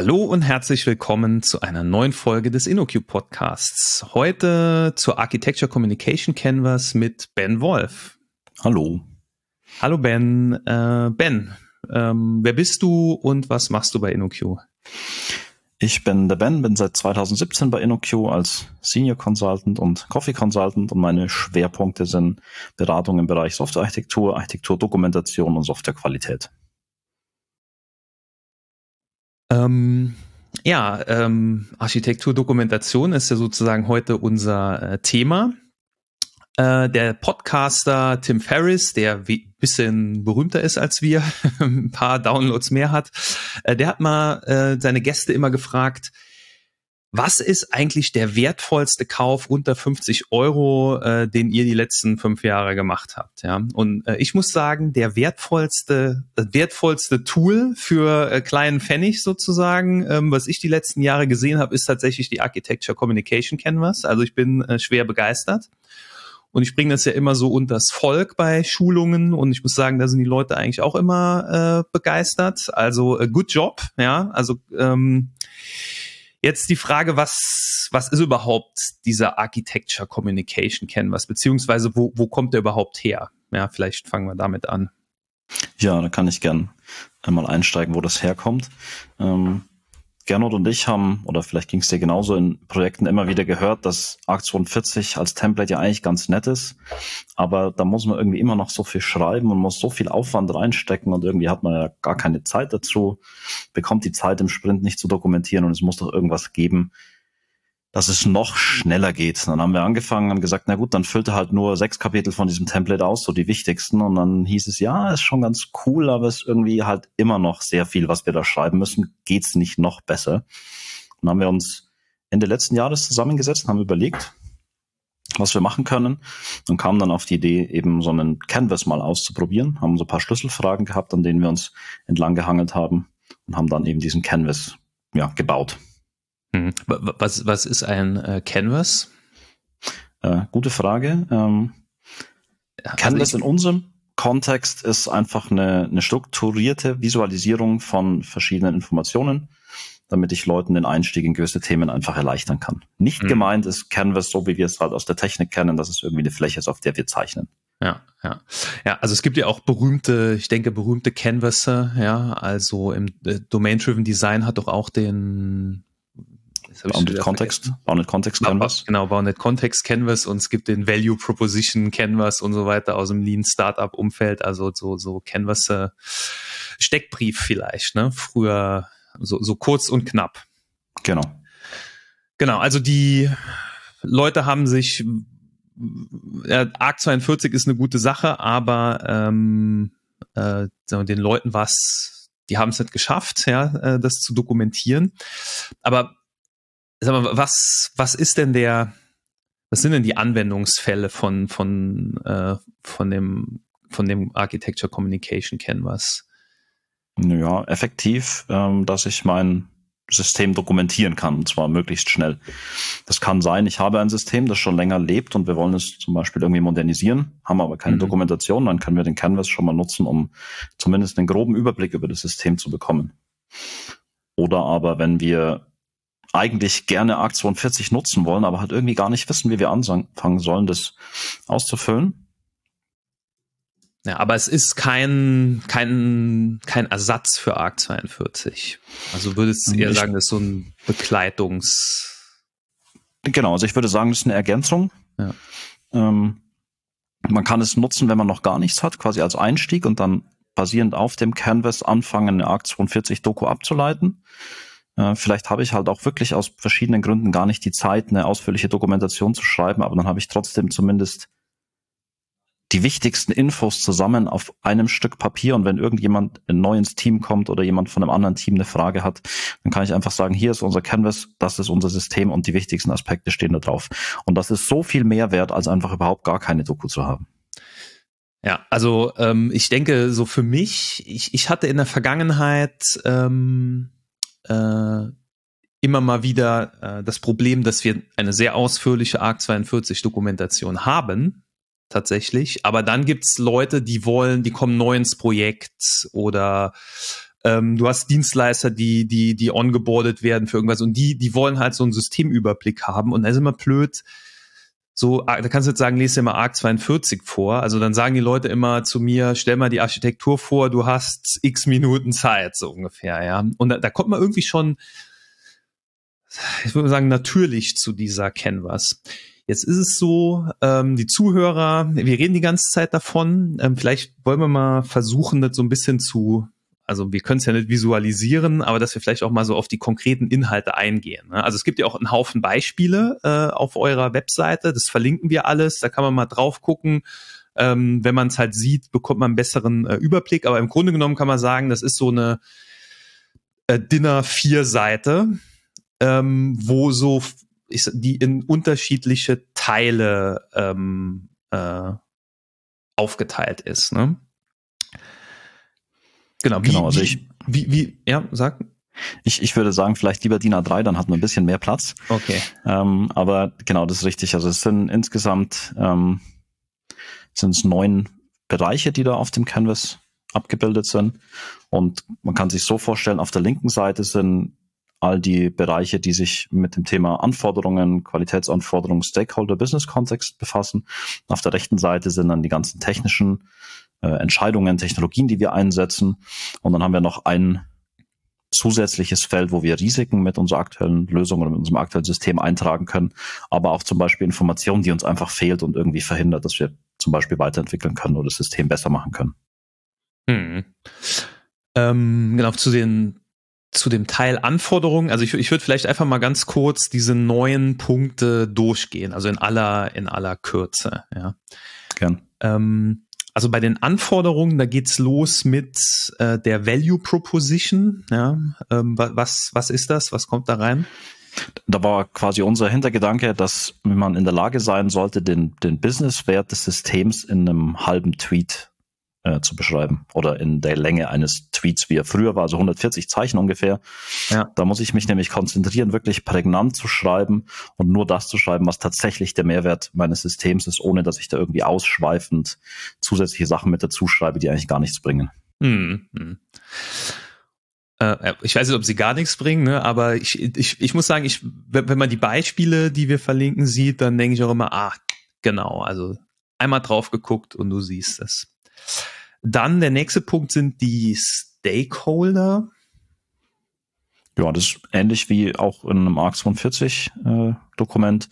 Hallo und herzlich willkommen zu einer neuen Folge des InnoCube Podcasts. Heute zur Architecture Communication Canvas mit Ben Wolf. Hallo. Hallo Ben. Äh, ben, ähm, wer bist du und was machst du bei InnoQ? Ich bin der Ben, bin seit 2017 bei InnoQ als Senior Consultant und Coffee Consultant und meine Schwerpunkte sind Beratung im Bereich Softwarearchitektur, Architekturdokumentation und Softwarequalität. Ähm, ja, ähm, Architekturdokumentation ist ja sozusagen heute unser äh, Thema. Äh, der Podcaster Tim Ferriss, der bisschen berühmter ist als wir, ein paar Downloads mehr hat, äh, der hat mal äh, seine Gäste immer gefragt, was ist eigentlich der wertvollste Kauf unter 50 Euro, äh, den ihr die letzten fünf Jahre gemacht habt? Ja, und äh, ich muss sagen, der wertvollste, das wertvollste Tool für äh, kleinen Pfennig sozusagen, ähm, was ich die letzten Jahre gesehen habe, ist tatsächlich die Architecture Communication Canvas. Also ich bin äh, schwer begeistert. Und ich bringe das ja immer so unters Volk bei Schulungen und ich muss sagen, da sind die Leute eigentlich auch immer äh, begeistert. Also äh, good job, ja. Also ähm, Jetzt die Frage, was, was ist überhaupt dieser Architecture Communication Canvas, beziehungsweise wo, wo kommt der überhaupt her? Ja, vielleicht fangen wir damit an. Ja, da kann ich gern einmal einsteigen, wo das herkommt. Ähm, Gernot und ich haben, oder vielleicht ging es dir genauso in Projekten immer wieder gehört, dass Arc 42 als Template ja eigentlich ganz nett ist, aber da muss man irgendwie immer noch so viel schreiben und muss so viel Aufwand reinstecken und irgendwie hat man ja gar keine Zeit dazu, bekommt die Zeit im Sprint nicht zu dokumentieren und es muss doch irgendwas geben, dass es noch schneller geht. Dann haben wir angefangen, haben gesagt, na gut, dann füllt er halt nur sechs Kapitel von diesem Template aus, so die wichtigsten. Und dann hieß es, ja, ist schon ganz cool, aber es ist irgendwie halt immer noch sehr viel, was wir da schreiben müssen. Geht's nicht noch besser? Dann haben wir uns Ende letzten Jahres zusammengesetzt und haben überlegt, was wir machen können und kamen dann auf die Idee, eben so einen Canvas mal auszuprobieren, haben so ein paar Schlüsselfragen gehabt, an denen wir uns entlang gehangelt haben und haben dann eben diesen Canvas ja, gebaut. Hm. Was, was ist ein äh, Canvas? Äh, gute Frage. Ähm, also Canvas in unserem Kontext ist einfach eine, eine strukturierte Visualisierung von verschiedenen Informationen, damit ich Leuten den Einstieg in gewisse Themen einfach erleichtern kann. Nicht mhm. gemeint ist Canvas so, wie wir es halt aus der Technik kennen, dass es irgendwie eine Fläche ist, auf der wir zeichnen. Ja, ja. Ja, also es gibt ja auch berühmte, ich denke, berühmte Canvasser, ja, also im äh, Domain-Driven Design hat doch auch den Bounded Context, Bounded Context Canvas. Genau, Bounded Context Canvas und es gibt den Value Proposition Canvas und so weiter aus dem Lean Startup Umfeld, also so, so Canvas äh, Steckbrief vielleicht, ne? Früher so, so kurz und knapp. Genau. Genau, also die Leute haben sich ja, Arc 42 ist eine gute Sache, aber ähm, äh, den Leuten was, die haben es nicht geschafft, ja, äh, das zu dokumentieren. Aber sag mal, was, was ist denn der, was sind denn die Anwendungsfälle von, von, äh, von dem, von dem Architecture Communication Canvas? Ja, effektiv, ähm, dass ich mein System dokumentieren kann, und zwar möglichst schnell. Das kann sein, ich habe ein System, das schon länger lebt und wir wollen es zum Beispiel irgendwie modernisieren, haben aber keine mhm. Dokumentation, dann können wir den Canvas schon mal nutzen, um zumindest einen groben Überblick über das System zu bekommen. Oder aber wenn wir eigentlich gerne ARC 42 nutzen wollen, aber halt irgendwie gar nicht wissen, wie wir anfangen sollen, das auszufüllen. Ja, aber es ist kein, kein, kein Ersatz für ARC 42. Also würdest du eher ich, sagen, das ist so ein Begleitungs... Genau, also ich würde sagen, das ist eine Ergänzung. Ja. Ähm, man kann es nutzen, wenn man noch gar nichts hat, quasi als Einstieg und dann basierend auf dem Canvas anfangen, eine ARC 42 Doku abzuleiten. Äh, vielleicht habe ich halt auch wirklich aus verschiedenen Gründen gar nicht die Zeit, eine ausführliche Dokumentation zu schreiben, aber dann habe ich trotzdem zumindest die wichtigsten Infos zusammen auf einem Stück Papier und wenn irgendjemand neu ins Team kommt oder jemand von einem anderen Team eine Frage hat, dann kann ich einfach sagen, hier ist unser Canvas, das ist unser System und die wichtigsten Aspekte stehen da drauf. Und das ist so viel mehr wert, als einfach überhaupt gar keine Doku zu haben. Ja, also ähm, ich denke, so für mich, ich, ich hatte in der Vergangenheit ähm, äh, immer mal wieder äh, das Problem, dass wir eine sehr ausführliche ARC 42 Dokumentation haben, tatsächlich. Aber dann gibt's Leute, die wollen, die kommen neu ins Projekt oder ähm, du hast Dienstleister, die, die, die ongeboardet werden für irgendwas und die, die wollen halt so einen Systemüberblick haben und da ist immer blöd, so, ah, da kannst du jetzt sagen, lese dir mal ARC 42 vor. Also dann sagen die Leute immer zu mir, stell mal die Architektur vor, du hast x Minuten Zeit, so ungefähr, ja. Und da, da kommt man irgendwie schon, ich würde sagen, natürlich zu dieser Canvas. Jetzt ist es so, ähm, die Zuhörer, wir reden die ganze Zeit davon. Ähm, vielleicht wollen wir mal versuchen, das so ein bisschen zu also wir können es ja nicht visualisieren, aber dass wir vielleicht auch mal so auf die konkreten Inhalte eingehen. Ne? Also es gibt ja auch einen Haufen Beispiele äh, auf eurer Webseite, das verlinken wir alles, da kann man mal drauf gucken. Ähm, wenn man es halt sieht, bekommt man einen besseren äh, Überblick. Aber im Grunde genommen kann man sagen, das ist so eine äh, Dinner 4 Seite, ähm, wo so ich, die in unterschiedliche Teile ähm, äh, aufgeteilt ist. Ne? Genau, wie, genau, also ich, wie, wie, ja, sag. Ich, ich würde sagen, vielleicht lieber DIN A3, dann hat man ein bisschen mehr Platz. Okay. Ähm, aber genau, das ist richtig. Also es sind insgesamt ähm, sind es neun Bereiche, die da auf dem Canvas abgebildet sind. Und man kann sich so vorstellen, auf der linken Seite sind all die Bereiche, die sich mit dem Thema Anforderungen, Qualitätsanforderungen, Stakeholder, Business Kontext befassen. Auf der rechten Seite sind dann die ganzen technischen äh, Entscheidungen, Technologien, die wir einsetzen. Und dann haben wir noch ein zusätzliches Feld, wo wir Risiken mit unserer aktuellen Lösung oder mit unserem aktuellen System eintragen können, aber auch zum Beispiel Informationen, die uns einfach fehlt und irgendwie verhindert, dass wir zum Beispiel weiterentwickeln können oder das System besser machen können. Hm. Ähm, genau, zu den zu dem Teil Anforderungen, also ich, ich würde vielleicht einfach mal ganz kurz diese neuen Punkte durchgehen, also in aller, in aller Kürze, ja. Gern. Ähm, also bei den Anforderungen, da geht's los mit äh, der Value Proposition. Ja, ähm, was, was ist das? Was kommt da rein? Da war quasi unser Hintergedanke, dass man in der Lage sein sollte, den, den Businesswert des Systems in einem halben Tweet äh, zu beschreiben oder in der Länge eines Tweets, wie er früher war, also 140 Zeichen ungefähr. Ja. Da muss ich mich nämlich konzentrieren, wirklich prägnant zu schreiben und nur das zu schreiben, was tatsächlich der Mehrwert meines Systems ist, ohne dass ich da irgendwie ausschweifend zusätzliche Sachen mit dazu schreibe, die eigentlich gar nichts bringen. Hm, hm. Äh, ich weiß nicht, ob sie gar nichts bringen, ne? aber ich, ich, ich muss sagen, ich, wenn man die Beispiele, die wir verlinken, sieht, dann denke ich auch immer, ah, genau, also einmal drauf geguckt und du siehst es. Dann der nächste Punkt sind die Stakeholder. Ja, das ist ähnlich wie auch in einem ARC 42 äh, Dokument.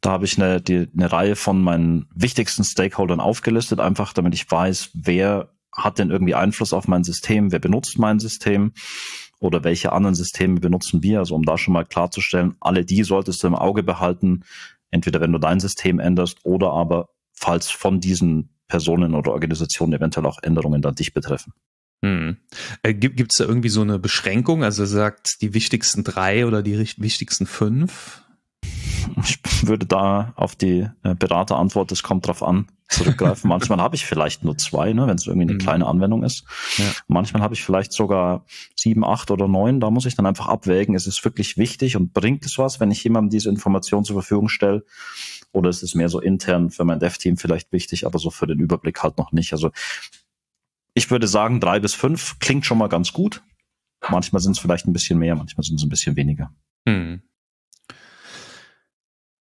Da habe ich eine, die, eine Reihe von meinen wichtigsten Stakeholdern aufgelistet, einfach damit ich weiß, wer hat denn irgendwie Einfluss auf mein System, wer benutzt mein System oder welche anderen Systeme benutzen wir. Also um da schon mal klarzustellen, alle die solltest du im Auge behalten, entweder wenn du dein System änderst oder aber falls von diesen Personen oder Organisationen eventuell auch Änderungen dann dich betreffen. Hm. Äh, Gibt es da irgendwie so eine Beschränkung? Also sagt die wichtigsten drei oder die wichtigsten fünf? Ich würde da auf die äh, Beraterantwort, es kommt drauf an, zurückgreifen. Manchmal habe ich vielleicht nur zwei, ne, wenn es irgendwie eine mhm. kleine Anwendung ist. Ja. Manchmal habe ich vielleicht sogar sieben, acht oder neun. Da muss ich dann einfach abwägen, ist es wirklich wichtig und bringt es was, wenn ich jemandem diese Information zur Verfügung stelle? Oder ist es mehr so intern für mein Dev-Team vielleicht wichtig, aber so für den Überblick halt noch nicht? Also ich würde sagen, drei bis fünf klingt schon mal ganz gut. Manchmal sind es vielleicht ein bisschen mehr, manchmal sind es ein bisschen weniger. Hm.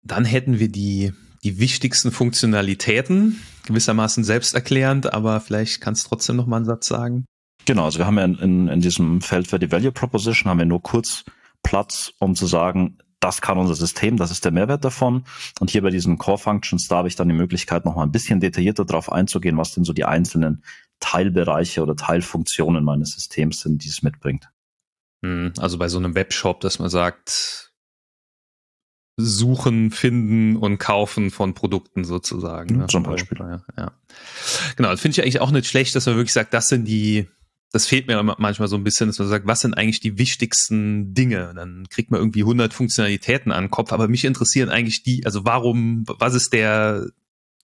Dann hätten wir die, die wichtigsten Funktionalitäten, gewissermaßen selbsterklärend, aber vielleicht kannst du trotzdem noch mal einen Satz sagen. Genau, also wir haben ja in, in, in diesem Feld für die Value Proposition haben wir nur kurz Platz, um zu sagen, das kann unser System, das ist der Mehrwert davon. Und hier bei diesen Core Functions, da habe ich dann die Möglichkeit, noch mal ein bisschen detaillierter darauf einzugehen, was denn so die einzelnen Teilbereiche oder Teilfunktionen meines Systems sind, die es mitbringt. Hm, also bei so einem Webshop, dass man sagt, Suchen, Finden und Kaufen von Produkten sozusagen. Ne? Zum Beispiel. Ja, ja. Genau, das finde ich eigentlich auch nicht schlecht, dass man wirklich sagt, das sind die, das fehlt mir manchmal so ein bisschen, dass man sagt, was sind eigentlich die wichtigsten Dinge? Dann kriegt man irgendwie 100 Funktionalitäten an den Kopf, aber mich interessieren eigentlich die, also warum, was ist der,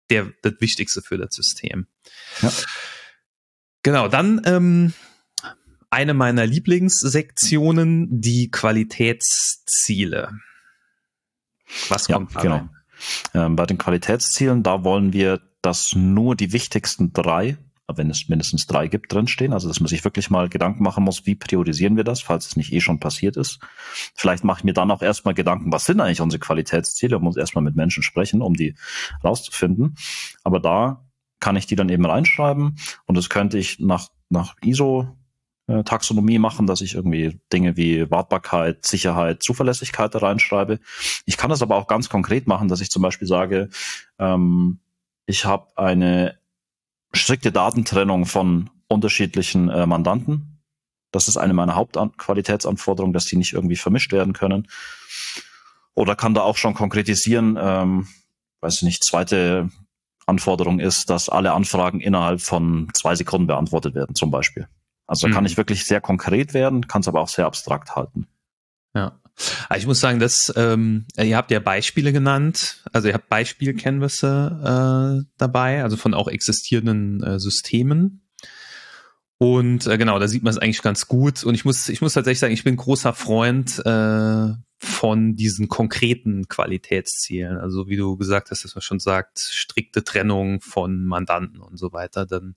der, das Wichtigste für das System? Ja. Genau, dann ähm, eine meiner Lieblingssektionen, die Qualitätsziele. Was kommt ja, da genau. Ähm, bei den Qualitätszielen, da wollen wir, dass nur die wichtigsten drei wenn es mindestens drei gibt, drinstehen. Also dass man sich wirklich mal Gedanken machen muss, wie priorisieren wir das, falls es nicht eh schon passiert ist. Vielleicht mache ich mir dann auch erstmal Gedanken, was sind eigentlich unsere Qualitätsziele und muss erstmal mit Menschen sprechen, um die rauszufinden. Aber da kann ich die dann eben reinschreiben und das könnte ich nach, nach ISO äh, Taxonomie machen, dass ich irgendwie Dinge wie Wartbarkeit, Sicherheit, Zuverlässigkeit da reinschreibe. Ich kann das aber auch ganz konkret machen, dass ich zum Beispiel sage, ähm, ich habe eine strikte Datentrennung von unterschiedlichen äh, Mandanten. Das ist eine meiner Hauptqualitätsanforderungen, dass die nicht irgendwie vermischt werden können. Oder kann da auch schon konkretisieren, ähm, weiß ich nicht, zweite Anforderung ist, dass alle Anfragen innerhalb von zwei Sekunden beantwortet werden, zum Beispiel. Also mhm. kann ich wirklich sehr konkret werden, kann es aber auch sehr abstrakt halten. Ja. Also ich muss sagen, dass ähm, ihr habt ja Beispiele genannt, also ihr habt Beispiel-Canvasse äh, dabei, also von auch existierenden äh, Systemen. Und äh, genau, da sieht man es eigentlich ganz gut. Und ich muss, ich muss tatsächlich sagen, ich bin großer Freund äh, von diesen konkreten Qualitätszielen. Also wie du gesagt hast, dass man schon sagt, strikte Trennung von Mandanten und so weiter. Dann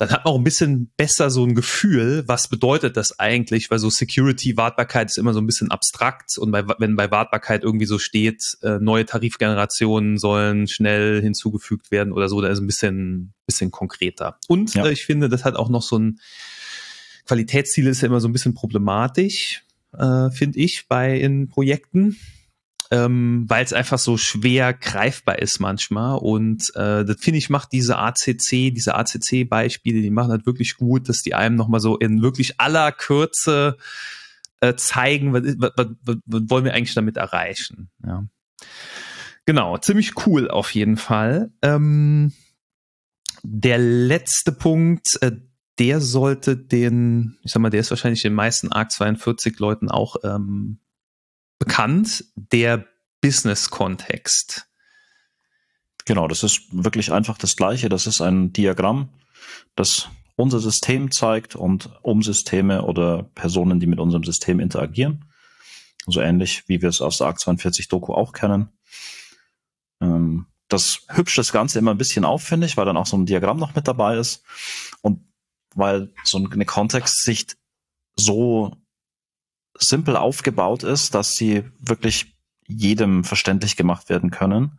dann hat man auch ein bisschen besser so ein Gefühl, was bedeutet das eigentlich, weil so Security, Wartbarkeit ist immer so ein bisschen abstrakt und bei, wenn bei Wartbarkeit irgendwie so steht, äh, neue Tarifgenerationen sollen schnell hinzugefügt werden oder so, da ist ein bisschen, bisschen konkreter. Und ja. äh, ich finde, das hat auch noch so ein Qualitätsziel ist ja immer so ein bisschen problematisch, äh, finde ich, bei in Projekten ähm, weil es einfach so schwer greifbar ist manchmal. Und äh, das finde ich macht diese ACC, diese ACC-Beispiele, die machen halt wirklich gut, dass die einem nochmal so in wirklich aller Kürze äh, zeigen, was, was, was, was wollen wir eigentlich damit erreichen. Ja. Genau, ziemlich cool auf jeden Fall. Ähm, der letzte Punkt, äh, der sollte den, ich sag mal, der ist wahrscheinlich den meisten ARC 42 Leuten auch ähm, bekannt, der Business-Kontext. Genau, das ist wirklich einfach das Gleiche. Das ist ein Diagramm, das unser System zeigt und Umsysteme oder Personen, die mit unserem System interagieren. So also ähnlich, wie wir es aus der ARC 42 Doku auch kennen. Ähm, das hübscht das Ganze immer ein bisschen auf, finde ich, weil dann auch so ein Diagramm noch mit dabei ist. Und weil so eine Kontextsicht so simpel aufgebaut ist, dass sie wirklich jedem verständlich gemacht werden können.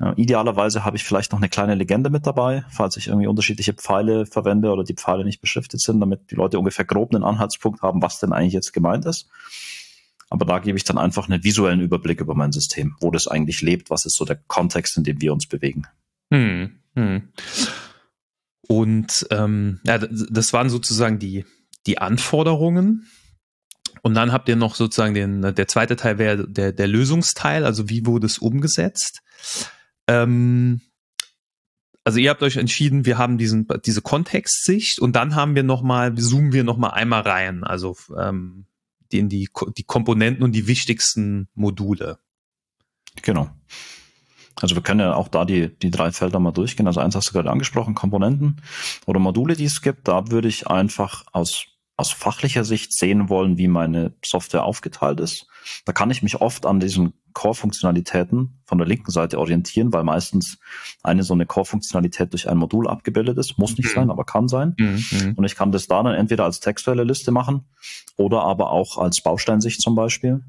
Ja, idealerweise habe ich vielleicht noch eine kleine Legende mit dabei, falls ich irgendwie unterschiedliche Pfeile verwende oder die Pfeile nicht beschriftet sind, damit die Leute ungefähr grob einen Anhaltspunkt haben, was denn eigentlich jetzt gemeint ist. Aber da gebe ich dann einfach einen visuellen Überblick über mein System, wo das eigentlich lebt, was ist so der Kontext, in dem wir uns bewegen. Hm, hm. Und ähm, ja, das waren sozusagen die, die Anforderungen und dann habt ihr noch sozusagen den, der zweite Teil wäre der, der Lösungsteil, also wie wurde es umgesetzt. Ähm, also ihr habt euch entschieden, wir haben diesen, diese Kontextsicht und dann haben wir nochmal, zoomen wir nochmal einmal rein, also ähm, in die, die Komponenten und die wichtigsten Module. Genau. Also wir können ja auch da die, die drei Felder mal durchgehen. Also eins hast du gerade angesprochen, Komponenten oder Module, die es gibt. Da würde ich einfach aus aus fachlicher Sicht sehen wollen, wie meine Software aufgeteilt ist. Da kann ich mich oft an diesen Core-Funktionalitäten von der linken Seite orientieren, weil meistens eine so eine Core-Funktionalität durch ein Modul abgebildet ist. Muss nicht mhm. sein, aber kann sein. Mhm. mhm. Und ich kann das da dann entweder als textuelle Liste machen oder aber auch als Bausteinsicht zum Beispiel,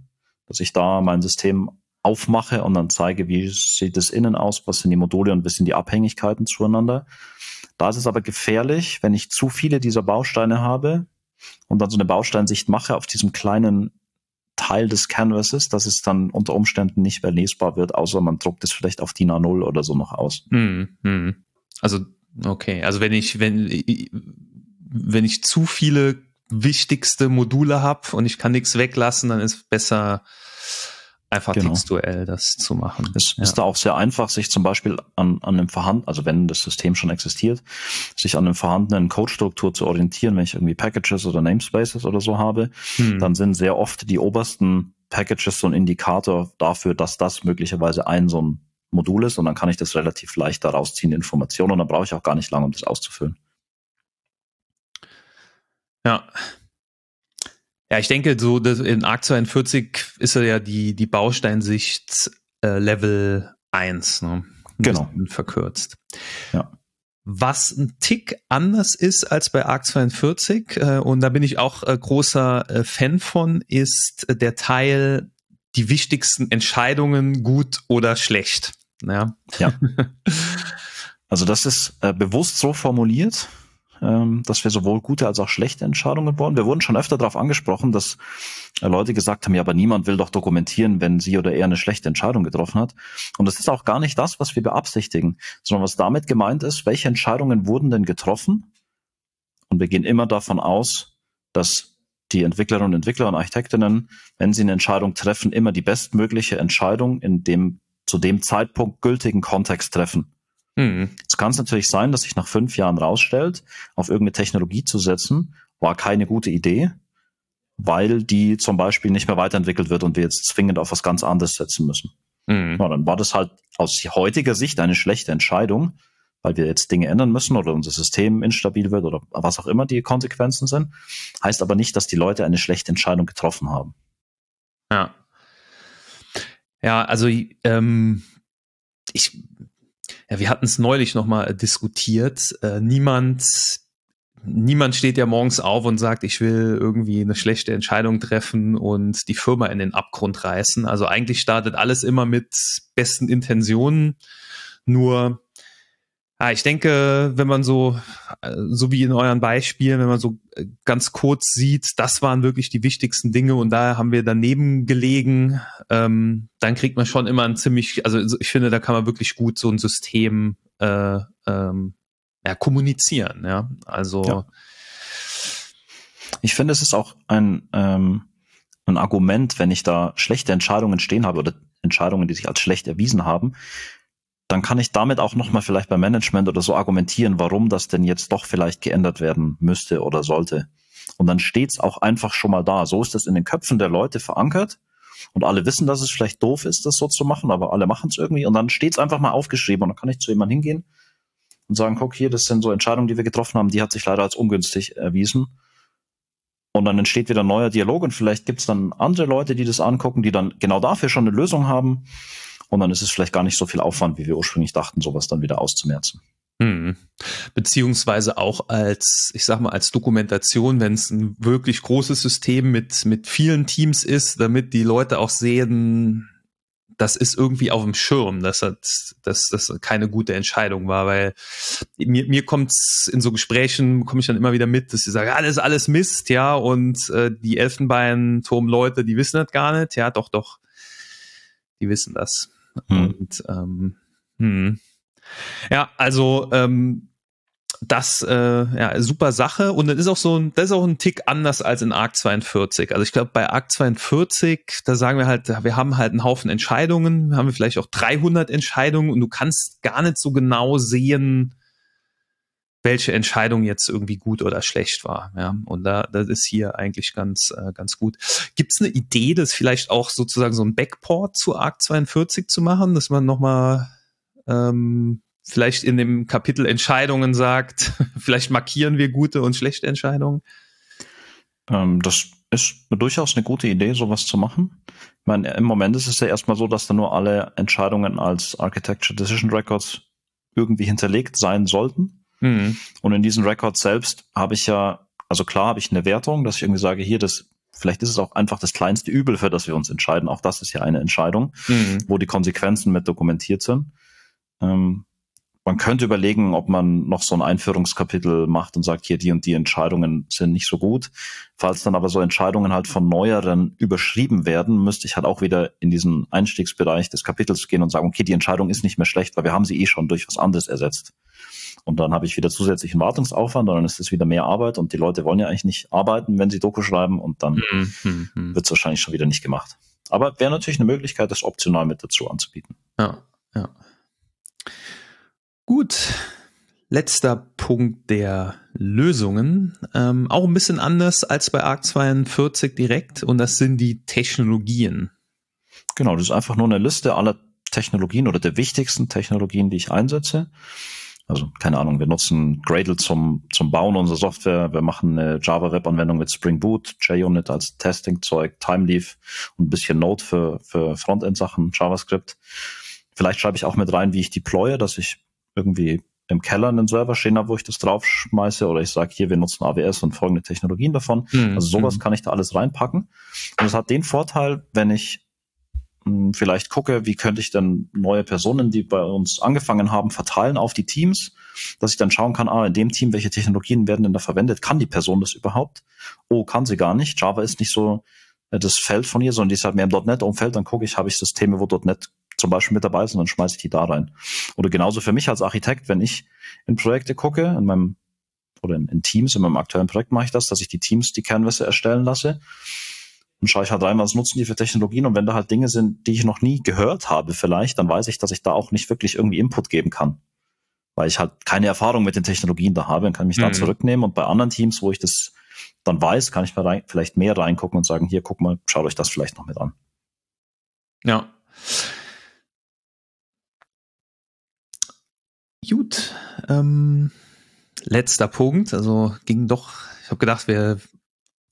dass ich da mein System aufmache und dann zeige, wie sieht es innen aus, was sind die Module und was sind die Abhängigkeiten zueinander. Da ist es aber gefährlich, wenn ich zu viele dieser Bausteine habe, und dann so eine Bausteinsicht mache auf diesem kleinen Teil des Canvases, dass es dann unter Umständen nicht mehr lesbar wird, außer man druckt es vielleicht auf DIN A0 oder so noch aus. Mm, Also, okay. Also wenn ich, wenn, wenn ich zu viele wichtigste Module habe und ich kann nichts weglassen, dann ist besser, einfach genau. textuell das zu machen. Es ja. ist da auch sehr einfach, sich zum Beispiel an, an einem vorhandenen, also wenn das System schon existiert, sich an einem vorhandenen Codestruktur zu orientieren, wenn ich irgendwie Packages oder Namespaces oder so habe, hm. dann sind sehr oft die obersten Packages so ein Indikator dafür, dass das möglicherweise ein so ein Modul ist und dann kann ich das relativ leicht daraus ziehen, Informationen und dann brauche ich auch gar nicht lange, um das auszufüllen. Ja, ja, ich denke, so in ARC 42 ist ja die, die Bausteinsicht äh, Level 1, ne? Genau. Verkürzt. Ja. Was ein Tick anders ist als bei ARC 42, äh, und da bin ich auch äh, großer äh, Fan von, ist der Teil, die wichtigsten Entscheidungen gut oder schlecht. Ja. ja. Also das ist äh, bewusst so formuliert, ähm, dass wir sowohl gute als auch schlechte Entscheidungen wollen. Wir wurden schon öfter darauf angesprochen, dass äh, Leute gesagt haben, ja, aber niemand will doch dokumentieren, wenn sie oder er eine schlechte Entscheidung getroffen hat. Und das ist auch gar nicht das, was wir beabsichtigen, sondern was damit gemeint ist, welche Entscheidungen wurden denn getroffen? Und wir gehen immer davon aus, dass die Entwicklerinnen und Entwickler und Architektinnen, wenn sie eine Entscheidung treffen, immer die bestmögliche Entscheidung in dem zu dem Zeitpunkt gültigen Kontext treffen. Mhm. Jetzt kann es natürlich sein, dass sich nach fünf Jahren rausstellt, auf irgendeine Technologie zu setzen, war keine gute Idee, weil die zum Beispiel nicht mehr weiterentwickelt wird und wir jetzt zwingend auf was ganz anderes setzen müssen. Mhm. Ja, dann war das halt aus heutiger Sicht eine schlechte Entscheidung, weil wir jetzt Dinge ändern müssen oder unser System instabil wird oder was auch immer die Konsequenzen sind. Heißt aber nicht, dass die Leute eine schlechte Entscheidung getroffen haben. Ja. Ja, also ähm, ich ja, wir hatten es neulich nochmal diskutiert. Äh, niemand, niemand steht ja morgens auf und sagt, ich will irgendwie eine schlechte Entscheidung treffen und die Firma in den Abgrund reißen. Also eigentlich startet alles immer mit besten Intentionen. Nur ja, ich denke, wenn man so, äh, so wie in euren Beispielen, wenn man so äh, ganz kurz sieht, das waren wirklich die wichtigsten Dinge und da haben wir daneben gelegen, ähm, dann kriegt man schon immer ein ziemlich, also ich finde, da kann man wirklich gut so ein System äh, ähm, ja, kommunizieren, ja. Also ja. ich finde, es ist auch ein, ähm, ein Argument, wenn ich da schlechte Entscheidungen stehen habe oder Entscheidungen, die sich als schlecht erwiesen haben, dann kann ich damit auch nochmal vielleicht beim Management oder so argumentieren, warum das denn jetzt doch vielleicht geändert werden müsste oder sollte. Und dann steht's auch einfach schon mal da. So ist das in den Köpfen der Leute verankert. Und alle wissen, dass es vielleicht doof ist, das so zu machen, aber alle machen es irgendwie. Und dann steht's einfach mal aufgeschrieben. Und dann kann ich zu jemandem hingehen und sagen, guck hier, das sind so Entscheidungen, die wir getroffen haben, die hat sich leider als ungünstig erwiesen. Und dann entsteht wieder ein neuer Dialog und vielleicht gibt's dann andere Leute, die das angucken, die dann genau dafür schon eine Lösung haben. Und dann ist es vielleicht gar nicht so viel Aufwand, wie wir ursprünglich dachten, sowas dann wieder auszumerzen. Hm. Beziehungsweise auch als, ich sag mal, als Dokumentation, wenn es ein wirklich großes System mit, mit vielen Teams ist, damit die Leute auch sehen, das ist irgendwie auf dem Schirm, dass das, das keine gute Entscheidung war, weil mir, mir kommt's in so Gesprächen, komme ich dann immer wieder mit, dass sie sagen, alles, alles Mist, ja, und äh, die Elfenbeinturm-Leute, die wissen das gar nicht, ja, doch, doch, die wissen das. Hm. Und ähm, hm. ja, also ähm, das äh, ja super Sache und das ist auch so ein das ist auch ein Tick anders als in Arc 42. Also ich glaube bei Arc 42, da sagen wir halt, wir haben halt einen Haufen Entscheidungen, haben wir vielleicht auch 300 Entscheidungen und du kannst gar nicht so genau sehen, welche Entscheidung jetzt irgendwie gut oder schlecht war. Ja, und da das ist hier eigentlich ganz äh, ganz gut. Gibt es eine Idee, das vielleicht auch sozusagen so ein Backport zu Arc 42 zu machen, dass man noch mal ähm, vielleicht in dem Kapitel Entscheidungen sagt, vielleicht markieren wir gute und schlechte Entscheidungen? Ähm, das ist durchaus eine gute Idee, sowas zu machen. Ich meine, im Moment ist es ja erstmal so, dass da nur alle Entscheidungen als Architecture Decision Records irgendwie hinterlegt sein sollten. Mhm. Und in diesen Records selbst habe ich ja, also klar habe ich eine Wertung, dass ich irgendwie sage, hier, das, vielleicht ist es auch einfach das kleinste Übel, für das wir uns entscheiden. Auch das ist ja eine Entscheidung, mhm. wo die Konsequenzen mit dokumentiert sind. Ähm, man könnte überlegen, ob man noch so ein Einführungskapitel macht und sagt, hier die und die Entscheidungen sind nicht so gut. Falls dann aber so Entscheidungen halt von neueren überschrieben werden, müsste ich halt auch wieder in diesen Einstiegsbereich des Kapitels gehen und sagen, okay, die Entscheidung ist nicht mehr schlecht, weil wir haben sie eh schon durch was anderes ersetzt. Und dann habe ich wieder zusätzlichen Wartungsaufwand und dann ist es wieder mehr Arbeit und die Leute wollen ja eigentlich nicht arbeiten, wenn sie Doku schreiben und dann mhm. wird es wahrscheinlich schon wieder nicht gemacht. Aber wäre natürlich eine Möglichkeit, das optional mit dazu anzubieten. Ja, ja. Gut. Letzter Punkt der Lösungen. Ähm, auch ein bisschen anders als bei ARC 42 direkt und das sind die Technologien. Genau, das ist einfach nur eine Liste aller Technologien oder der wichtigsten Technologien, die ich einsetze. Also keine Ahnung, wir nutzen Gradle zum, zum Bauen unserer Software. Wir machen eine Java-Web-Anwendung mit Spring Boot, JUnit als Testing-Zeug, Timeleaf und ein bisschen Node für, für Frontend-Sachen, JavaScript. Vielleicht schreibe ich auch mit rein, wie ich deploye, dass ich irgendwie im Keller einen Server stehen habe, wo ich das draufschmeiße, oder ich sage hier, wir nutzen AWS und folgende Technologien davon. Mhm. Also sowas mhm. kann ich da alles reinpacken. Und es hat den Vorteil, wenn ich hm, vielleicht gucke, wie könnte ich dann neue Personen, die bei uns angefangen haben, verteilen auf die Teams, dass ich dann schauen kann, ah, in dem Team, welche Technologien werden denn da verwendet? Kann die Person das überhaupt? Oh, kann sie gar nicht. Java ist nicht so äh, das Feld von ihr, sondern die ist halt mehr im .NET-Umfeld. Dann gucke ich, habe ich Systeme, wo .NET zum Beispiel mit dabei sind, dann schmeiße ich die da rein. Oder genauso für mich als Architekt, wenn ich in Projekte gucke, in meinem oder in, in Teams, in meinem aktuellen Projekt mache ich das, dass ich die Teams die Kernwässer erstellen lasse und schaue ich halt rein, was nutzen die für Technologien und wenn da halt Dinge sind, die ich noch nie gehört habe vielleicht, dann weiß ich, dass ich da auch nicht wirklich irgendwie Input geben kann. Weil ich halt keine Erfahrung mit den Technologien da habe und kann mich mhm. da zurücknehmen und bei anderen Teams, wo ich das dann weiß, kann ich mal rein, vielleicht mehr reingucken und sagen, hier, guck mal, schaut euch das vielleicht noch mit an. Ja. Gut. Ähm, letzter Punkt. Also ging doch, ich habe gedacht, wir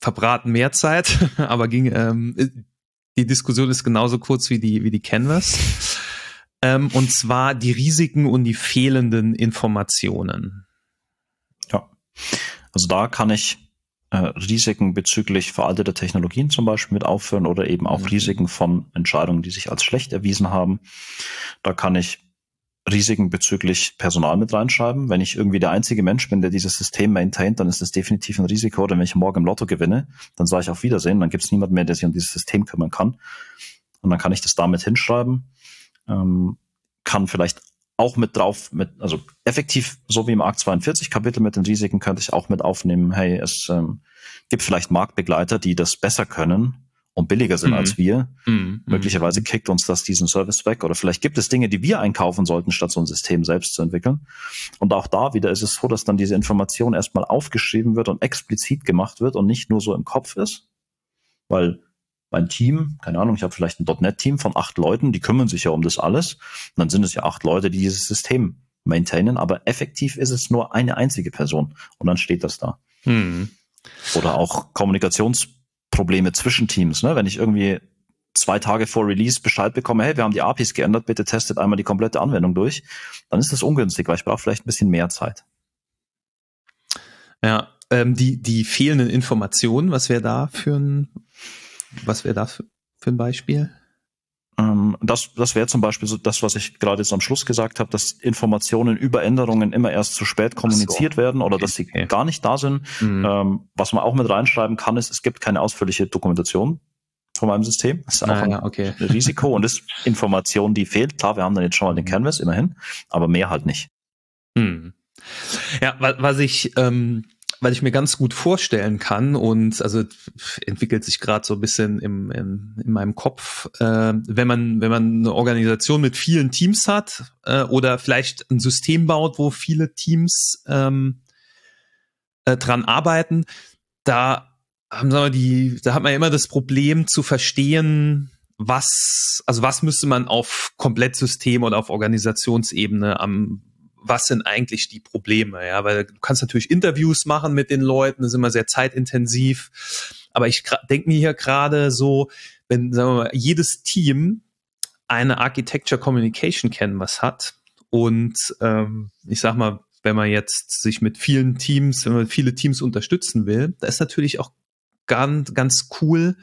verbraten mehr Zeit, aber ging, ähm, die Diskussion ist genauso kurz wie die, wie die Canvas. Ähm, und zwar die Risiken und die fehlenden Informationen. Ja. Also da kann ich äh, Risiken bezüglich veralteter Technologien zum Beispiel mit aufführen oder eben auch mhm. Risiken von Entscheidungen, die sich als schlecht erwiesen haben. Da kann ich Risiken bezüglich Personal mit reinschreiben. Wenn ich irgendwie der einzige Mensch bin, der dieses System maintaint, dann ist das definitiv ein Risiko. Oder wenn ich morgen im Lotto gewinne, dann sage ich auf Wiedersehen, dann gibt es niemand mehr, der sich um dieses System kümmern kann. Und dann kann ich das damit hinschreiben. Ähm, kann vielleicht auch mit drauf, mit, also effektiv, so wie im Arc 42 Kapitel mit den Risiken, könnte ich auch mit aufnehmen, hey, es ähm, gibt vielleicht Marktbegleiter, die das besser können und billiger sind mhm. als wir. Mhm. Möglicherweise kickt uns das diesen Service weg oder vielleicht gibt es Dinge, die wir einkaufen sollten, statt so ein System selbst zu entwickeln. Und auch da wieder ist es so, dass dann diese Information erstmal aufgeschrieben wird und explizit gemacht wird und nicht nur so im Kopf ist, weil mein Team, keine Ahnung, ich habe vielleicht ein .NET-Team von acht Leuten, die kümmern sich ja um das alles. Und dann sind es ja acht Leute, die dieses System maintainen, aber effektiv ist es nur eine einzige Person und dann steht das da. Mhm. Oder auch Kommunikations Probleme zwischen Teams. Ne? Wenn ich irgendwie zwei Tage vor Release Bescheid bekomme, hey, wir haben die APIs geändert, bitte testet einmal die komplette Anwendung durch, dann ist das ungünstig, weil ich brauche vielleicht ein bisschen mehr Zeit. Ja, ähm, die, die fehlenden Informationen, was wäre da für ein, was wäre da für, für ein Beispiel? Ähm, das das wäre zum Beispiel so das, was ich gerade jetzt am Schluss gesagt habe, dass Informationen über Änderungen immer erst zu spät kommuniziert so. werden oder okay, dass sie okay. gar nicht da sind. Mhm. Ähm, was man auch mit reinschreiben kann, ist, es gibt keine ausführliche Dokumentation von meinem System. Das ist auch ah, ein ja, okay. Risiko und ist Information, die fehlt. Klar, wir haben dann jetzt schon mal den Canvas, immerhin, aber mehr halt nicht. Mhm. Ja, was ich ähm, weil ich mir ganz gut vorstellen kann und also entwickelt sich gerade so ein bisschen im, in, in meinem Kopf, äh, wenn man wenn man eine Organisation mit vielen Teams hat äh, oder vielleicht ein System baut, wo viele Teams ähm, äh, dran arbeiten, da haben wir die, da hat man ja immer das Problem zu verstehen, was, also was müsste man auf Komplettsystem oder auf Organisationsebene am was sind eigentlich die Probleme, ja, weil du kannst natürlich Interviews machen mit den Leuten, das ist immer sehr zeitintensiv, aber ich denke mir hier gerade so, wenn, sagen wir mal, jedes Team eine Architecture Communication Canvas hat und ähm, ich sag mal, wenn man jetzt sich mit vielen Teams, wenn man viele Teams unterstützen will, da ist natürlich auch ganz, ganz cool,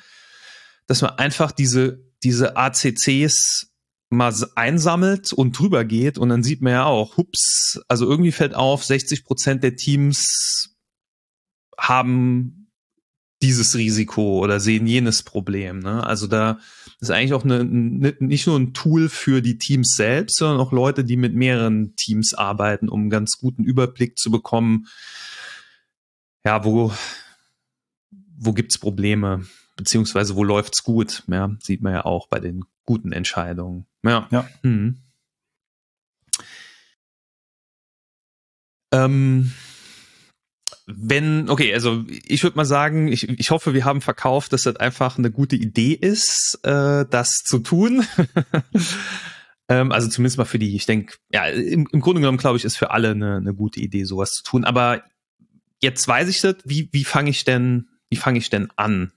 dass man einfach diese, diese ACCs mal einsammelt und drüber geht und dann sieht man ja auch, hups, also irgendwie fällt auf, 60 Prozent der Teams haben dieses Risiko oder sehen jenes Problem. Ne? Also da ist eigentlich auch eine, eine, nicht nur ein Tool für die Teams selbst, sondern auch Leute, die mit mehreren Teams arbeiten, um einen ganz guten Überblick zu bekommen. Ja, wo, wo gibt's Probleme? Beziehungsweise wo läuft's gut? Ja, sieht man ja auch bei den guten Entscheidungen. Ja. ja. Hm. Ähm, wenn, okay, also ich würde mal sagen, ich, ich hoffe, wir haben verkauft, dass das einfach eine gute Idee ist, äh, das zu tun. ähm, also zumindest mal für die, ich denke, ja, im, im Grunde genommen, glaube ich, ist für alle eine, eine gute Idee, sowas zu tun. Aber jetzt weiß ich das, wie, wie fange ich denn, wie fange ich denn an?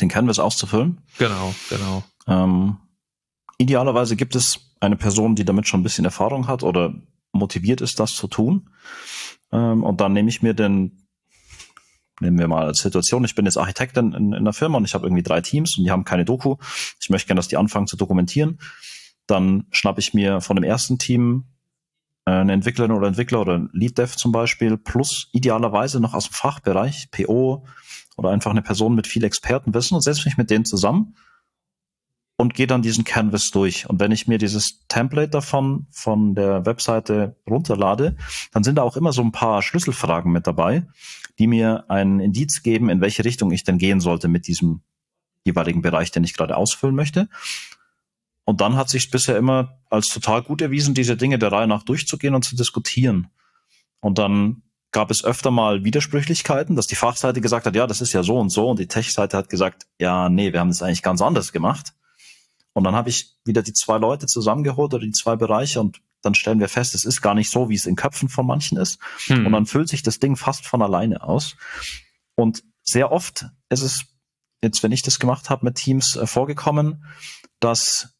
Den Canvas auszufüllen? Genau, genau. Ähm, idealerweise gibt es eine Person, die damit schon ein bisschen Erfahrung hat oder motiviert ist, das zu tun. Ähm, und dann nehme ich mir den, nehmen wir mal als Situation, ich bin jetzt Architektin in, in der Firma und ich habe irgendwie drei Teams und die haben keine Doku. Ich möchte gerne, dass die anfangen zu dokumentieren. Dann schnappe ich mir von dem ersten Team eine Entwicklerin oder Entwickler oder Lead Dev zum Beispiel, plus idealerweise noch aus dem Fachbereich, PO oder einfach eine Person mit viel Expertenwissen und setze mich mit denen zusammen und gehe dann diesen Canvas durch. Und wenn ich mir dieses Template davon von der Webseite runterlade, dann sind da auch immer so ein paar Schlüsselfragen mit dabei, die mir einen Indiz geben, in welche Richtung ich denn gehen sollte mit diesem jeweiligen Bereich, den ich gerade ausfüllen möchte. Und dann hat sich bisher immer als total gut erwiesen, diese Dinge der Reihe nach durchzugehen und zu diskutieren. Und dann gab es öfter mal Widersprüchlichkeiten, dass die Fachseite gesagt hat, ja, das ist ja so und so, und die Tech-Seite hat gesagt, ja, nee, wir haben das eigentlich ganz anders gemacht. Und dann habe ich wieder die zwei Leute zusammengeholt oder die zwei Bereiche und dann stellen wir fest, es ist gar nicht so, wie es in Köpfen von manchen ist. Hm. Und dann füllt sich das Ding fast von alleine aus. Und sehr oft ist es, jetzt wenn ich das gemacht habe mit Teams, äh, vorgekommen, dass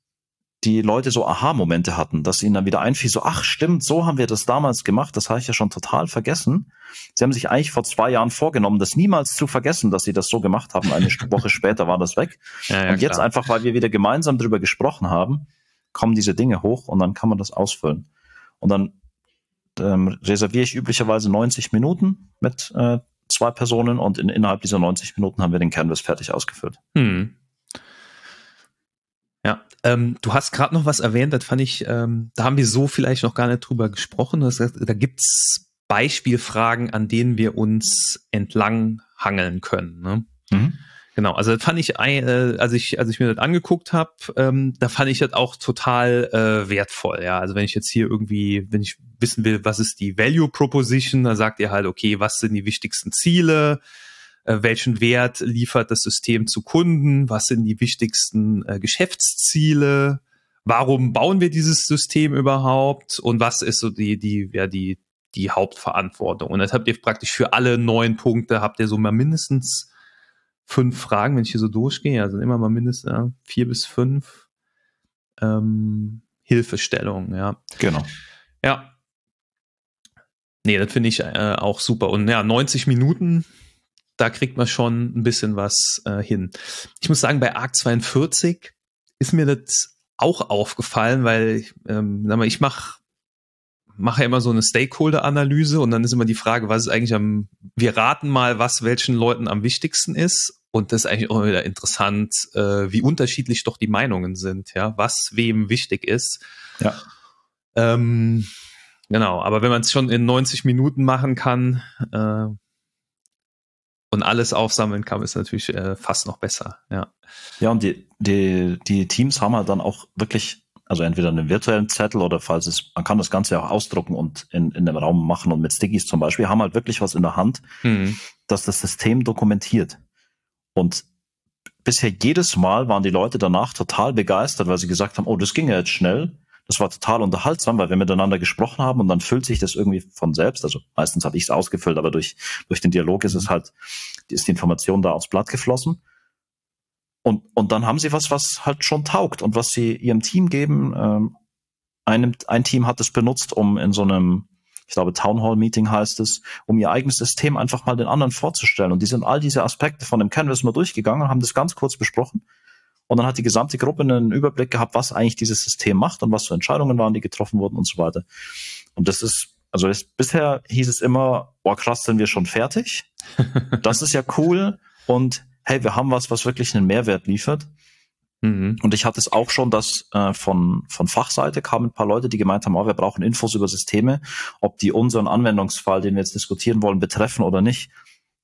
die Leute so Aha-Momente hatten, dass ihnen dann wieder einfiel, so, ach stimmt, so haben wir das damals gemacht, das habe ich ja schon total vergessen. Sie haben sich eigentlich vor zwei Jahren vorgenommen, das niemals zu vergessen, dass sie das so gemacht haben. Eine Woche später war das weg. Ja, ja, und jetzt klar. einfach, weil wir wieder gemeinsam drüber gesprochen haben, kommen diese Dinge hoch und dann kann man das ausfüllen. Und dann ähm, reserviere ich üblicherweise 90 Minuten mit äh, zwei Personen und in, innerhalb dieser 90 Minuten haben wir den Canvas fertig ausgefüllt. Hm. Ähm, du hast gerade noch was erwähnt, das fand ich, ähm, da haben wir so vielleicht noch gar nicht drüber gesprochen. Das, da gibt's Beispielfragen, an denen wir uns entlang hangeln können. Ne? Mhm. Genau, also das fand ich, äh, als ich, als ich mir das angeguckt habe, ähm, da fand ich das auch total äh, wertvoll. Ja, also wenn ich jetzt hier irgendwie, wenn ich wissen will, was ist die Value Proposition, dann sagt ihr halt, okay, was sind die wichtigsten Ziele? Äh, welchen Wert liefert das System zu Kunden, was sind die wichtigsten äh, Geschäftsziele, warum bauen wir dieses System überhaupt und was ist so die, die, ja, die, die Hauptverantwortung. Und das habt ihr praktisch für alle neun Punkte, habt ihr so mal mindestens fünf Fragen, wenn ich hier so durchgehe, also immer mal mindestens ja, vier bis fünf ähm, Hilfestellungen, ja. Genau. Ja. Nee, das finde ich äh, auch super. Und ja, 90 Minuten da kriegt man schon ein bisschen was äh, hin. Ich muss sagen, bei Arc 42 ist mir das auch aufgefallen, weil ähm, sag mal, ich mache mache ja immer so eine Stakeholder-Analyse und dann ist immer die Frage, was ist eigentlich am, wir raten mal, was welchen Leuten am wichtigsten ist. Und das ist eigentlich auch wieder interessant, äh, wie unterschiedlich doch die Meinungen sind, ja, was wem wichtig ist. Ja. Ähm, genau, aber wenn man es schon in 90 Minuten machen kann, äh, und alles aufsammeln kann, ist natürlich äh, fast noch besser. Ja, ja und die, die, die Teams haben halt dann auch wirklich, also entweder einen virtuellen Zettel oder falls es, man kann das Ganze auch ausdrucken und in, in dem Raum machen und mit Stickies zum Beispiel, haben halt wirklich was in der Hand, mhm. dass das System dokumentiert. Und bisher jedes Mal waren die Leute danach total begeistert, weil sie gesagt haben, oh, das ging ja jetzt schnell das war total unterhaltsam, weil wir miteinander gesprochen haben und dann füllt sich das irgendwie von selbst. Also meistens habe ich es ausgefüllt, aber durch, durch den Dialog ist es halt, ist die Information da aufs Blatt geflossen. Und, und dann haben sie was, was halt schon taugt und was sie ihrem Team geben. Ähm, einem, ein Team hat es benutzt, um in so einem, ich glaube, Town Hall Meeting heißt es, um ihr eigenes System einfach mal den anderen vorzustellen. Und die sind all diese Aspekte von dem Canvas mal durchgegangen und haben das ganz kurz besprochen. Und dann hat die gesamte Gruppe einen Überblick gehabt, was eigentlich dieses System macht und was für Entscheidungen waren, die getroffen wurden und so weiter. Und das ist, also ist, bisher hieß es immer, boah, krass, sind wir schon fertig. das ist ja cool. Und hey, wir haben was, was wirklich einen Mehrwert liefert. Mhm. Und ich hatte es auch schon, dass äh, von, von Fachseite kamen ein paar Leute, die gemeint haben, oh, wir brauchen Infos über Systeme, ob die unseren Anwendungsfall, den wir jetzt diskutieren wollen, betreffen oder nicht.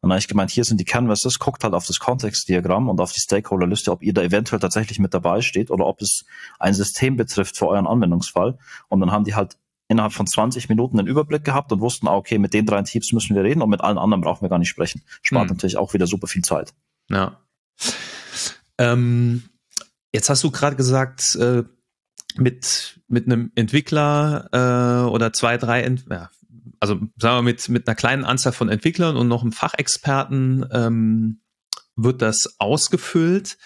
Dann habe ich gemeint, hier sind die Canvases, guckt halt auf das Kontextdiagramm und auf die Stakeholderliste, ob ihr da eventuell tatsächlich mit dabei steht oder ob es ein System betrifft für euren Anwendungsfall. Und dann haben die halt innerhalb von 20 Minuten einen Überblick gehabt und wussten, ah, okay, mit den drei Teams müssen wir reden und mit allen anderen brauchen wir gar nicht sprechen. Spart hm. natürlich auch wieder super viel Zeit. Ja. Ähm, jetzt hast du gerade gesagt, äh, mit, mit einem Entwickler äh, oder zwei, drei, Ent ja, also sagen wir mit, mit einer kleinen Anzahl von Entwicklern und noch einem Fachexperten ähm, wird das ausgefüllt.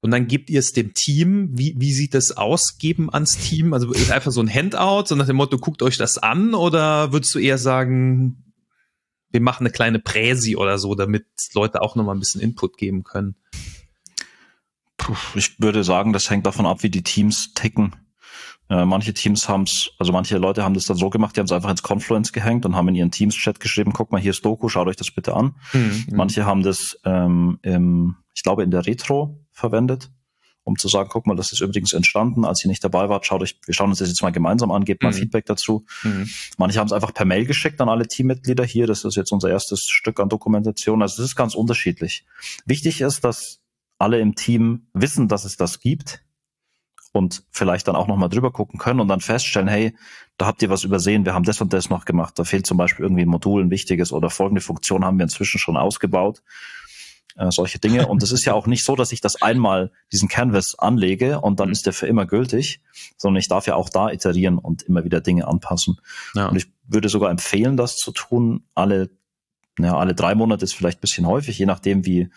und dann gebt ihr es dem Team. Wie, wie sieht das aus, geben ans Team? Also ist einfach so ein Handout, so nach dem Motto, guckt euch das an oder würdest du eher sagen, wir machen eine kleine Präsi oder so, damit Leute auch nochmal ein bisschen Input geben können? Ich würde sagen, das hängt davon ab, wie die Teams ticken. Äh, manche Teams haben es, also manche Leute haben das dann so gemacht, die haben es einfach ins Confluence gehängt und haben in ihren Teams-Chat geschrieben, guck mal, hier ist Doku, schaut euch das bitte an. Mhm. Manche haben das, ähm, im, ich glaube, in der Retro verwendet, um zu sagen, guck mal, das ist übrigens entstanden, als ihr nicht dabei wart, schaut euch, wir schauen uns das jetzt mal gemeinsam an, gebt mal mhm. Feedback dazu. Mhm. Manche haben es einfach per Mail geschickt an alle Teammitglieder hier, das ist jetzt unser erstes Stück an Dokumentation, also das ist ganz unterschiedlich. Wichtig ist, dass alle im Team wissen, dass es das gibt und vielleicht dann auch nochmal drüber gucken können und dann feststellen, hey, da habt ihr was übersehen, wir haben das und das noch gemacht, da fehlt zum Beispiel irgendwie ein Modul, ein wichtiges oder folgende Funktion haben wir inzwischen schon ausgebaut. Äh, solche Dinge. Und es ist ja auch nicht so, dass ich das einmal diesen Canvas anlege und dann mhm. ist der für immer gültig, sondern ich darf ja auch da iterieren und immer wieder Dinge anpassen. Ja. Und ich würde sogar empfehlen, das zu tun. Alle, ja, alle drei Monate ist vielleicht bisschen häufig, je nachdem, wie,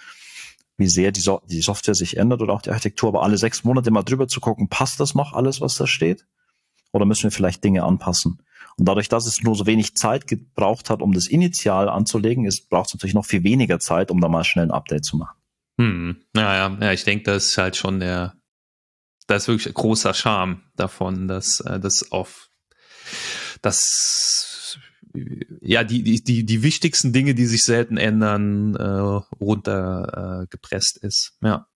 wie sehr die, so die Software sich ändert oder auch die Architektur, aber alle sechs Monate mal drüber zu gucken, passt das noch alles, was da steht? Oder müssen wir vielleicht Dinge anpassen? Und dadurch, dass es nur so wenig Zeit gebraucht hat, um das initial anzulegen, ist, braucht es natürlich noch viel weniger Zeit, um da mal schnell ein Update zu machen. Hm. Ja, ja, ich denke, das ist halt schon der, da ist wirklich großer Charme davon, dass äh, das auf das ja, die, die, die, wichtigsten Dinge, die sich selten ändern, äh, runtergepresst äh, ist. Ja.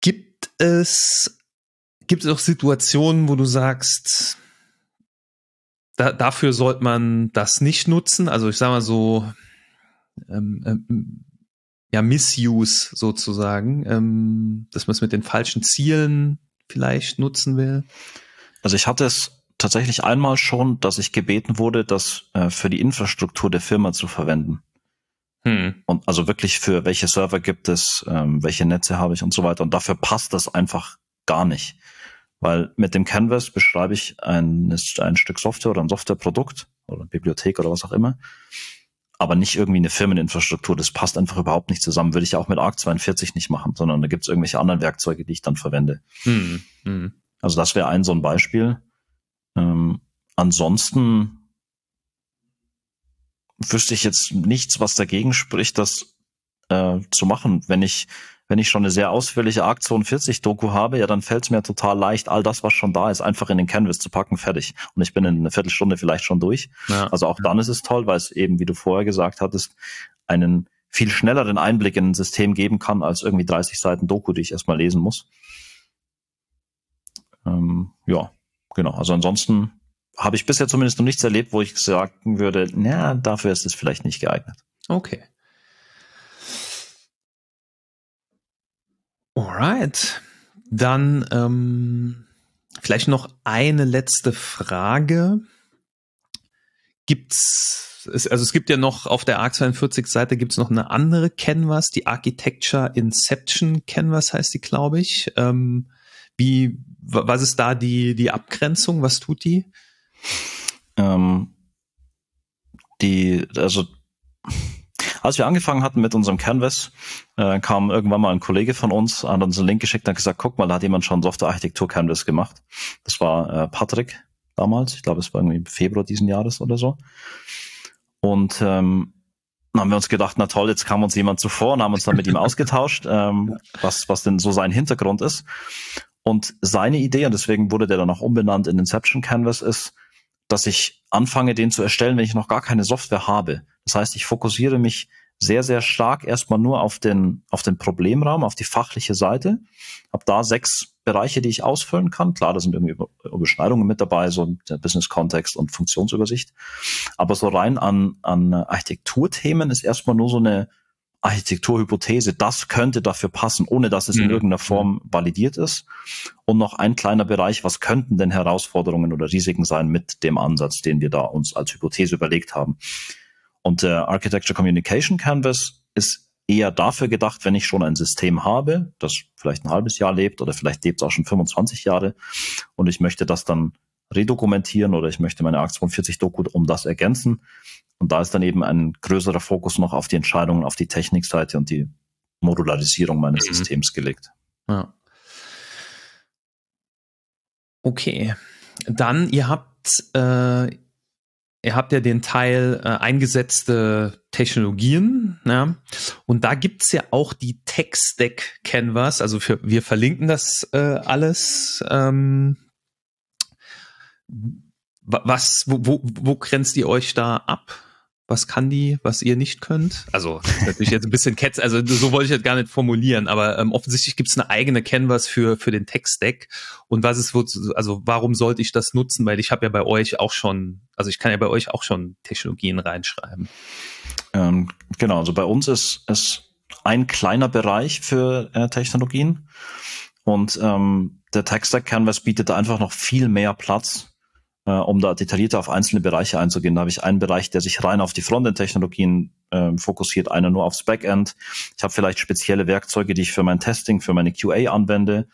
Gibt es, gibt es auch Situationen, wo du sagst, da, dafür sollte man das nicht nutzen? Also ich sage mal so, ähm, ähm, ja, Misuse sozusagen, ähm, dass man es mit den falschen Zielen vielleicht nutzen will? Also ich hatte es tatsächlich einmal schon, dass ich gebeten wurde, das äh, für die Infrastruktur der Firma zu verwenden. Hm. Und also wirklich für welche Server gibt es, ähm, welche Netze habe ich und so weiter. Und dafür passt das einfach gar nicht. Weil mit dem Canvas beschreibe ich ein, ein Stück Software oder ein Softwareprodukt oder Bibliothek oder was auch immer. Aber nicht irgendwie eine Firmeninfrastruktur. Das passt einfach überhaupt nicht zusammen. Würde ich auch mit ARC 42 nicht machen, sondern da gibt es irgendwelche anderen Werkzeuge, die ich dann verwende. Hm. Hm. Also das wäre ein so ein Beispiel. Ähm, ansonsten wüsste ich jetzt nichts, was dagegen spricht, das äh, zu machen. Wenn ich, wenn ich schon eine sehr ausführliche ARC 42 Doku habe, ja, dann fällt es mir total leicht, all das, was schon da ist, einfach in den Canvas zu packen, fertig. Und ich bin in einer Viertelstunde vielleicht schon durch. Ja. Also auch dann ist es toll, weil es eben, wie du vorher gesagt hattest, einen viel schnelleren Einblick in ein System geben kann, als irgendwie 30 Seiten Doku, die ich erstmal lesen muss. Ähm, ja, genau. Also ansonsten habe ich bisher zumindest noch nichts erlebt, wo ich sagen würde, na, dafür ist es vielleicht nicht geeignet. Okay. Alright. Dann ähm, vielleicht noch eine letzte Frage. Gibt's, es, also es gibt ja noch auf der ARC 42 Seite gibt's noch eine andere Canvas, die Architecture Inception Canvas heißt die, glaube ich. Ähm, wie, was ist da die, die Abgrenzung? Was tut die? Ähm, die, also, als wir angefangen hatten mit unserem Canvas, äh, kam irgendwann mal ein Kollege von uns, hat uns einen Link geschickt und hat gesagt, guck mal, da hat jemand schon Software-Architektur-Canvas gemacht. Das war äh, Patrick damals, ich glaube, es war irgendwie im Februar diesen Jahres oder so. Und ähm, dann haben wir uns gedacht, na toll, jetzt kam uns jemand zuvor und haben uns dann mit ihm ausgetauscht, ähm, was, was denn so sein Hintergrund ist. Und seine Idee, und deswegen wurde der dann auch umbenannt in Inception Canvas, ist, dass ich anfange, den zu erstellen, wenn ich noch gar keine Software habe. Das heißt, ich fokussiere mich sehr, sehr stark erstmal nur auf den, auf den Problemraum, auf die fachliche Seite. Hab da sechs Bereiche, die ich ausfüllen kann. Klar, da sind irgendwie Überschneidungen mit dabei, so der Business-Kontext und Funktionsübersicht. Aber so rein an, an Architekturthemen ist erstmal nur so eine Architekturhypothese, das könnte dafür passen, ohne dass es in mhm. irgendeiner Form validiert ist. Und noch ein kleiner Bereich, was könnten denn Herausforderungen oder Risiken sein mit dem Ansatz, den wir da uns als Hypothese überlegt haben. Und der Architecture Communication Canvas ist eher dafür gedacht, wenn ich schon ein System habe, das vielleicht ein halbes Jahr lebt oder vielleicht lebt es auch schon 25 Jahre und ich möchte das dann redokumentieren oder ich möchte meine ARC 42 Doku um das ergänzen, und da ist dann eben ein größerer Fokus noch auf die Entscheidungen, auf die Technikseite und die Modularisierung meines mhm. Systems gelegt. Ja. Okay. Dann, ihr habt, äh, ihr habt ja den Teil äh, eingesetzte Technologien, ja, und da gibt's ja auch die Tech-Stack Canvas, also für, wir verlinken das äh, alles. Ähm, was, wo, wo, wo grenzt ihr euch da ab? was kann die, was ihr nicht könnt? Also natürlich jetzt ein bisschen Ketz, also so wollte ich jetzt gar nicht formulieren, aber ähm, offensichtlich gibt es eine eigene Canvas für für den Text-Deck. Und was ist, also warum sollte ich das nutzen? Weil ich habe ja bei euch auch schon, also ich kann ja bei euch auch schon Technologien reinschreiben. Ähm, genau, also bei uns ist es ein kleiner Bereich für äh, Technologien und ähm, der Text-Deck Canvas bietet einfach noch viel mehr Platz äh, um da detaillierter auf einzelne Bereiche einzugehen. Da habe ich einen Bereich, der sich rein auf die Frontend-Technologien äh, fokussiert, einer nur aufs Backend. Ich habe vielleicht spezielle Werkzeuge, die ich für mein Testing, für meine QA anwende.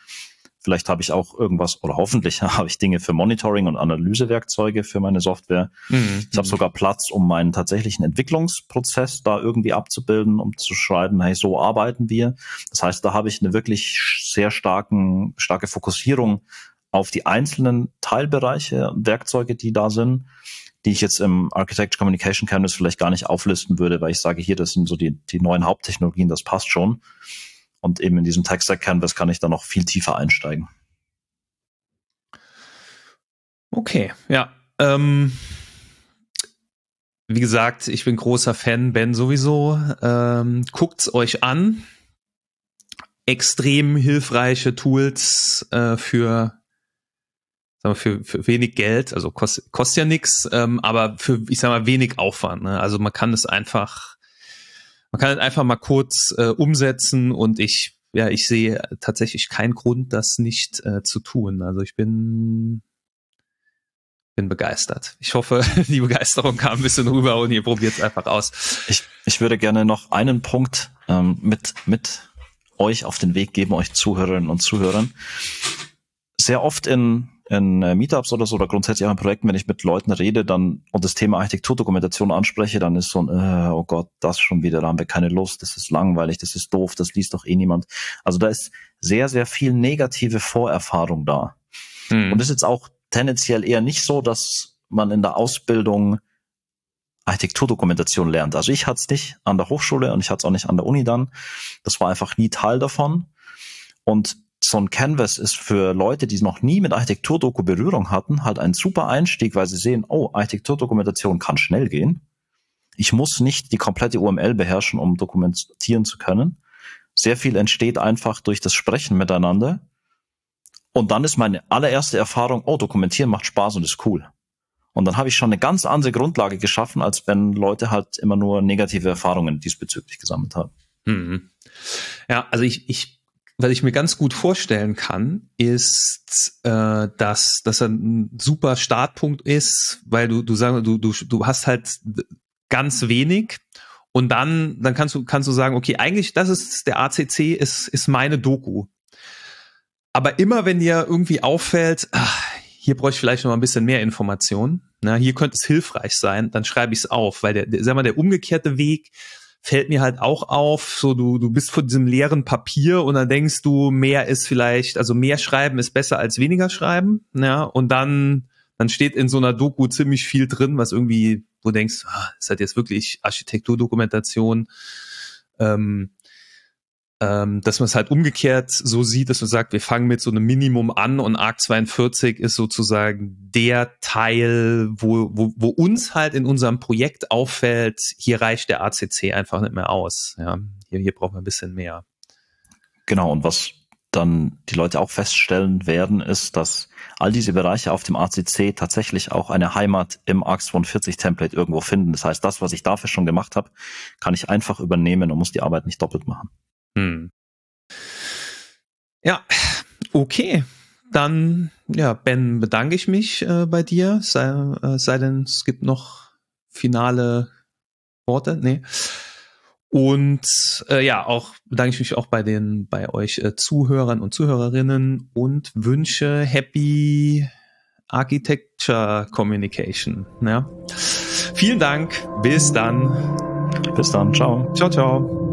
Vielleicht habe ich auch irgendwas oder hoffentlich habe ich Dinge für Monitoring und Analysewerkzeuge für meine Software. Mhm. Ich habe sogar Platz, um meinen tatsächlichen Entwicklungsprozess da irgendwie abzubilden, um zu schreiben, hey, so arbeiten wir. Das heißt, da habe ich eine wirklich sehr starken, starke Fokussierung auf die einzelnen Teilbereiche, Werkzeuge, die da sind, die ich jetzt im Architecture Communication Canvas vielleicht gar nicht auflisten würde, weil ich sage, hier, das sind so die, die neuen Haupttechnologien, das passt schon. Und eben in diesem Tech-Stack Canvas kann ich da noch viel tiefer einsteigen. Okay, ja. Ähm, wie gesagt, ich bin großer Fan, Ben sowieso. Ähm, guckt's euch an. Extrem hilfreiche Tools äh, für sagen wir, für, für wenig Geld, also kost, kostet ja nichts, ähm, aber für, ich sag mal, wenig Aufwand. Ne? Also man kann es einfach, man kann es einfach mal kurz äh, umsetzen und ich, ja, ich sehe tatsächlich keinen Grund, das nicht äh, zu tun. Also ich bin, bin begeistert. Ich hoffe, die Begeisterung kam ein bisschen rüber und ihr probiert es einfach aus. Ich, ich würde gerne noch einen Punkt ähm, mit, mit euch auf den Weg geben, euch Zuhörerinnen und Zuhörern. Sehr oft in in äh, Meetups oder so oder grundsätzlich auch in Projekten, wenn ich mit Leuten rede, dann und das Thema Architekturdokumentation anspreche, dann ist so ein, äh, oh Gott, das schon wieder, da haben wir keine Lust, das ist langweilig, das ist doof, das liest doch eh niemand. Also da ist sehr, sehr viel negative Vorerfahrung da. Hm. Und ist jetzt auch tendenziell eher nicht so, dass man in der Ausbildung Architekturdokumentation lernt. Also ich hatte es nicht an der Hochschule und ich hatte es auch nicht an der Uni dann. Das war einfach nie Teil davon. Und so ein Canvas ist für Leute, die noch nie mit Architekturdoku Berührung hatten, halt ein super Einstieg, weil sie sehen, oh, Architekturdokumentation kann schnell gehen. Ich muss nicht die komplette UML beherrschen, um dokumentieren zu können. Sehr viel entsteht einfach durch das Sprechen miteinander. Und dann ist meine allererste Erfahrung, oh, dokumentieren macht Spaß und ist cool. Und dann habe ich schon eine ganz andere Grundlage geschaffen, als wenn Leute halt immer nur negative Erfahrungen diesbezüglich gesammelt haben. Mhm. Ja, also ich, ich was ich mir ganz gut vorstellen kann, ist, äh, dass das ein super Startpunkt ist, weil du du sagst, du du du hast halt ganz wenig und dann dann kannst du kannst du sagen, okay, eigentlich das ist der ACC ist ist meine Doku. Aber immer wenn dir irgendwie auffällt, ach, hier bräuchte ich vielleicht noch ein bisschen mehr Informationen, na, hier könnte es hilfreich sein, dann schreibe ich es auf, weil der, der sag mal der umgekehrte Weg fällt mir halt auch auf, so du, du bist vor diesem leeren Papier und dann denkst du, mehr ist vielleicht, also mehr schreiben ist besser als weniger schreiben, ja, und dann, dann steht in so einer Doku ziemlich viel drin, was irgendwie, wo du denkst, ah, ist halt jetzt wirklich Architekturdokumentation, ähm, ähm, dass man es halt umgekehrt so sieht, dass man sagt, wir fangen mit so einem Minimum an und Arc 42 ist sozusagen der Teil, wo, wo, wo uns halt in unserem Projekt auffällt, hier reicht der ACC einfach nicht mehr aus. Ja, hier, hier brauchen wir ein bisschen mehr. Genau, und was dann die Leute auch feststellen werden, ist, dass all diese Bereiche auf dem ACC tatsächlich auch eine Heimat im ARC 42 Template irgendwo finden. Das heißt, das, was ich dafür schon gemacht habe, kann ich einfach übernehmen und muss die Arbeit nicht doppelt machen. Hm. Ja, okay. Dann, ja, Ben, bedanke ich mich äh, bei dir. Sei, äh, sei denn, es gibt noch finale Worte. Nee. Und äh, ja, auch bedanke ich mich auch bei den, bei euch äh, Zuhörern und Zuhörerinnen und wünsche Happy Architecture Communication. Ja. Vielen Dank. Bis dann. Bis dann. Ciao. Ciao, ciao.